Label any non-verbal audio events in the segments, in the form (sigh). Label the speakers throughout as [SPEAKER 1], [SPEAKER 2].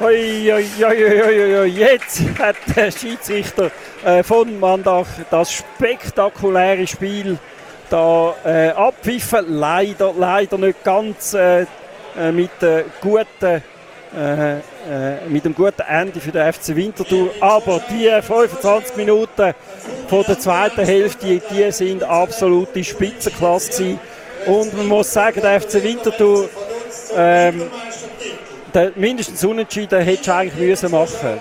[SPEAKER 1] Oi, oi, oi, Jetzt hat der Schiedsrichter äh, von Mandach das spektakuläre Spiel da äh, abpfiffen. Leider, leider nicht ganz äh, äh mit, äh, guten, mit einem guten Ende für den FC Winterthur. Aber die 25 Minuten von der zweiten Hälfte, die sind absolute Spitzenklasse gewesen. Und man muss sagen, der FC Winterthur ähm, der mindestens unentschieden hättest du eigentlich müssen machen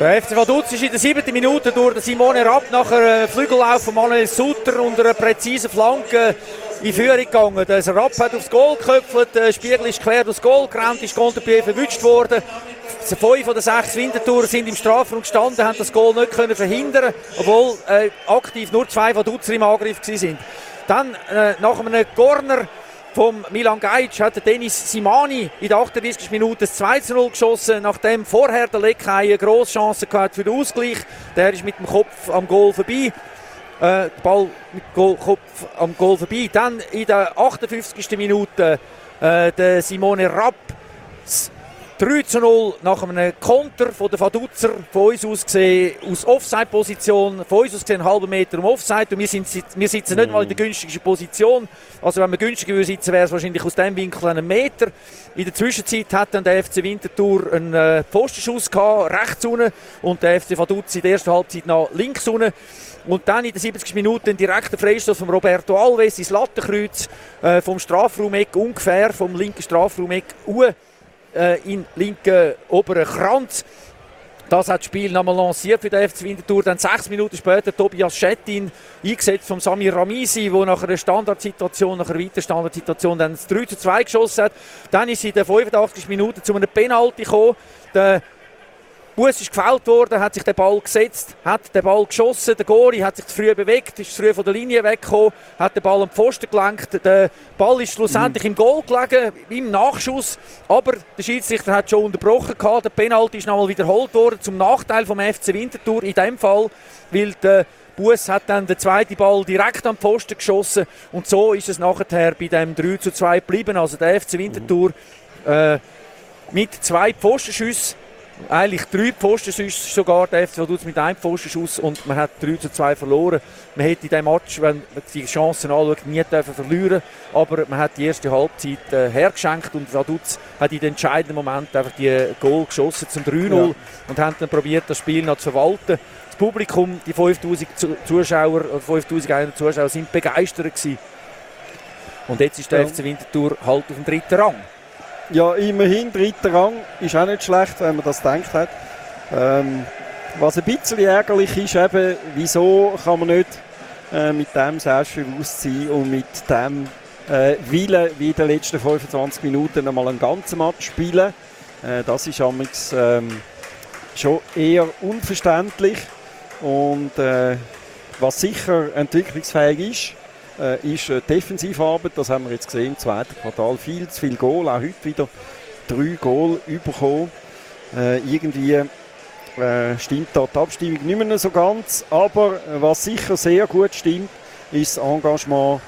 [SPEAKER 2] der FC Vaduz ist in der siebten Minute durch Simone Rapp nach einem Flügellauf von Manuel Sutter und einer präzisen Flanke in Führung gegangen. Der Rapp hat aufs Goal geköpft, der Spiegel ist quer durchs Goal gerannt, ist Konterbier verwünscht worden. Fünf von den sechs Wintertouren sind im Strafraum gestanden, haben das Goal nicht können verhindern obwohl äh, aktiv nur zwei Vaduzer im Angriff waren. Dann äh, nach einem Corner vom Milan Gajic hat Dennis Simani in der 38. Minute das 2 0 geschossen, nachdem vorher der Leckei eine grosse Chance hatte für den Ausgleich. Der ist mit dem Kopf am Goal vorbei. Äh, der Ball mit dem Kopf am Goal vorbei. Dann in der 58. Minute äh, der Simone Rapp 3 zu 0 nach einem Konter von der Vaduzer, von uns aus gesehen, aus Offside-Position, von uns aus gesehen einen halben Meter um Offside und wir, sind, wir sitzen nicht mal in der günstigsten Position. Also wenn wir günstiger sitzen, wäre es wahrscheinlich aus dem Winkel einen Meter. In der Zwischenzeit hat dann der FC Winterthur einen äh, Postenschuss gehabt, rechts unten und der FC Vaduz in der ersten Halbzeit nach links unten. Und dann in der 70. Minute ein direkter Freistoß von Roberto Alves ins Lattenkreuz äh, vom Strafraumeck ungefähr, vom linken Strafraumeck äh, in linken oberen Kranz. Das hat das Spiel nochmal lanciert für den FC Winterthur. Dann sechs Minuten später Tobias Schettin, eingesetzt von Samir Ramisi, der nach einer Standardsituation, nach einer weiteren Standardsituation dann das 3 zu 2 geschossen hat. Dann ist in der 85. Minute zu einem Penalty gekommen. Der Bus ist gefällt worden, hat sich der Ball gesetzt, hat den Ball geschossen. Der Gori hat sich zu früh bewegt, ist zu früh von der Linie weggekommen, hat den Ball am Pfosten gelenkt. Der Ball ist schlussendlich mhm. im Goal gelegen, im Nachschuss. Aber der Schiedsrichter hat schon unterbrochen. Gehabt. Der Penalty ist nochmal wiederholt worden zum Nachteil vom FC Winterthur. In dem Fall, weil der Bus hat dann den zweiten Ball direkt am Pfosten geschossen. Und so ist es nachher bei dem 3 zu 2 geblieben. Also der FC Winterthur äh, mit zwei Pfostenschüssen eigentlich drei Pfostenschüsse sogar, der FC Vaduz mit einem Pfostenschuss und man hat 3 zu 2 verloren. Man hätte in diesem Match, wenn man die Chancen anschaut, nie dürfen verlieren aber man hat die erste Halbzeit äh, hergeschenkt und Vaduz hat in den entscheidenden Moment einfach die Goal geschossen zum 3-0 ja. und haben dann probiert, das Spiel noch zu verwalten. Das Publikum, die 5000 Zuschauer, 5100 Zuschauer sind begeistert gewesen. Und jetzt ist der ja. FC Winterthur halt auf dem dritten Rang.
[SPEAKER 1] Ja, immerhin dritter Rang ist auch nicht schlecht, wenn man das denkt hat. Ähm, was ein bisschen ärgerlich ist, eben, wieso kann man nicht äh, mit dem Selbstbewusstsein und mit dem äh, Willen wie in den letzten 25 Minuten einmal einen ganzen Match spielen. Äh, das ist amigs, ähm, schon eher unverständlich und äh, was sicher entwicklungsfähig ist, äh, ist äh, Defensivarbeit. Das haben wir jetzt gesehen im zweiten Quartal. Viel zu viel Goal. Auch heute wieder drei Goal bekommen. Äh, irgendwie äh, stimmt da die Abstimmung nicht mehr so ganz. Aber äh, was sicher sehr gut stimmt, ist das Engagement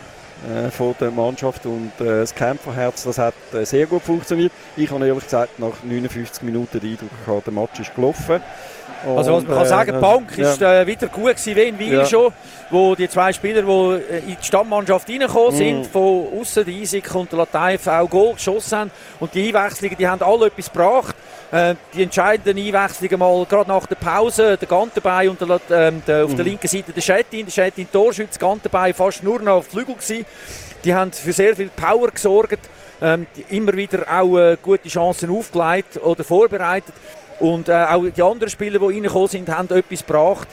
[SPEAKER 1] äh, von der Mannschaft und äh, das Kämpferherz, das hat sehr gut funktioniert. Ich habe ehrlich gesagt nach 59 Minuten den Eindruck gehabt, der Match ist gelaufen.
[SPEAKER 2] Also was man kann sagen, die Bank ja. ist äh, wieder gut gewesen, wie in Wiel schon, wo die zwei Spieler, die äh, in die Stammmannschaft reingekommen mhm. sind, von außen, der Isik und der Lateif, auch Goal geschossen haben. Und die Einwechslungen, die haben alle etwas gebracht. Äh, die entscheidenden Einwechslungen mal gerade nach der Pause, der Gantenbein und der, ähm, der, auf mhm. der linken Seite der Schettin, der Schettin Torschütz, Gantenbein fast nur noch auf Flügel gewesen. Die haben für sehr viel Power gesorgt, ähm, immer wieder auch äh, gute Chancen aufgelegt oder vorbereitet. Und äh, auch die anderen Spieler, die reingekommen sind, haben etwas gebracht.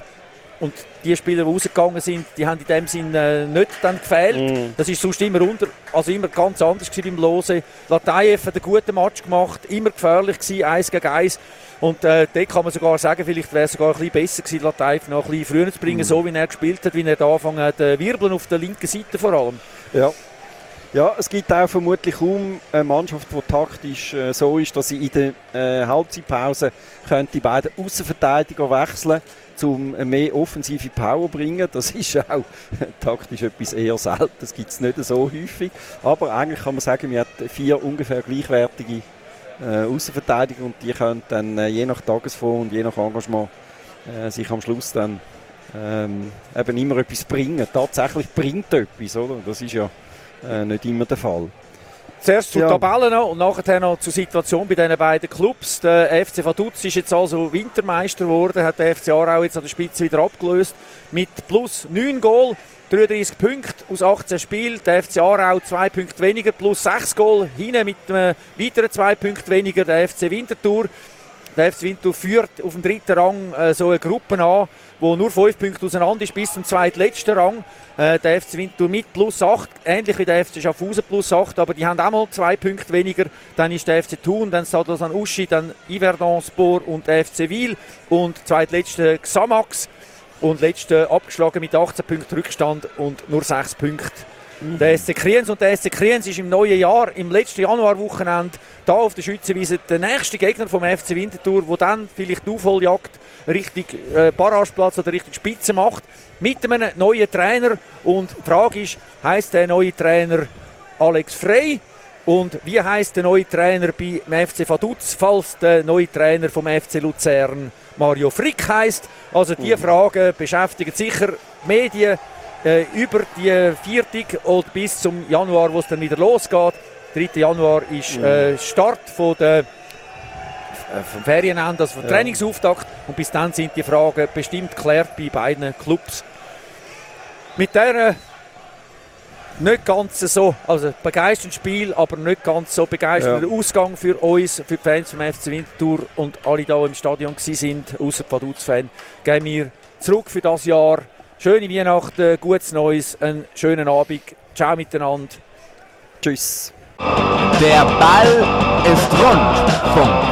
[SPEAKER 2] Und die Spieler, die rausgegangen sind, die haben in dem Sinn äh, nicht dann gefehlt. Mm. Das ist sonst immer unter, also immer ganz anders beim Lose. Latayev hat einen guten Match gemacht, immer gefährlich gewesen, eins gegen eins. Und äh, dort kann man sogar sagen, vielleicht wäre es sogar ein bisschen besser gewesen, Latayev noch ein bisschen früher zu bringen, mm. so wie er gespielt hat, wie er da angefangen hat, äh, wirbeln auf der linken Seite vor allem.
[SPEAKER 1] Ja, ja, es gibt auch vermutlich kaum eine Mannschaft, die taktisch äh, so ist, dass sie in der äh, Halbzeitpause die beiden Außenverteidiger wechseln um mehr offensive Power bringen. Das (laughs) ist auch taktisch etwas eher selten. Das gibt es nicht so häufig. Aber eigentlich kann man sagen, wir haben vier ungefähr gleichwertige äh, Außenverteidigung und die können dann äh, je nach Tagesform und je nach Engagement äh, sich am Schluss dann ähm, eben immer etwas bringen. Tatsächlich bringt etwas, oder? Das ist ja äh, nicht immer der Fall.
[SPEAKER 2] Zuerst zur ja. Tabelle noch und nachher noch zur Situation bei diesen beiden Clubs. Der FC Vaduz ist jetzt also Wintermeister geworden, hat der FC Aarau jetzt an der Spitze wieder abgelöst mit plus 9 Goal. 33 Punkte aus 18 Spielen. Der FC Aarau 2 Punkte weniger, plus 6 Goal. Hinten mit einem weiteren 2 Punkten weniger der FC Winterthur. Der FC Winterthur führt auf dem dritten Rang äh, so eine Gruppe an, wo nur 5 Punkte auseinander ist bis zum zweitletzten Rang. Äh, der FC Winterthur mit plus 8, ähnlich wie der FC Schaffhausen plus 8, aber die haben auch mal 2 Punkte weniger. Dann ist der FC Thun, dann Sadosan Uschi, dann Yverdon Sport und der FC Wil und zweitletzte Xamax und letzte abgeschlagen mit 18 Punkten Rückstand und nur 6 Der SC Kriens und der SC Kriens ist im neuen Jahr, im letzten Januarwochenende, da auf der Schützenwiese der nächste Gegner vom FC Winterthur, wo dann vielleicht die Aufholjagd Richtung äh, Barrageplatz oder Richtung Spitze macht, mit einem neuen Trainer. Und die Frage ist, heißt der neue Trainer Alex Frey? Und wie heißt der neue Trainer beim FC Vaduz, falls der neue Trainer vom FC Luzern Mario Frick heißt? Also diese mhm. Fragen beschäftigen sicher Medien äh, über die Viertig und bis zum Januar, wo es dann wieder losgeht. 3. Januar ist mhm. äh, Start von der äh, vom Ferienende, also vom ja. Trainingsauftakt und bis dann sind die Fragen bestimmt geklärt bei beiden Clubs. Mit der nicht ganz so, also begeisternd Spiel, aber nicht ganz so begeisternder ja. Ausgang für uns, für die Fans vom FC Winterthur und alle, die hier im Stadion sind, außer Vaduz-Fan, gehen wir zurück für das Jahr Schöne Weihnachten, gutes Neues, einen schönen Abend. Ciao miteinander.
[SPEAKER 1] Tschüss.
[SPEAKER 3] Der Ball ist rund. Punkt.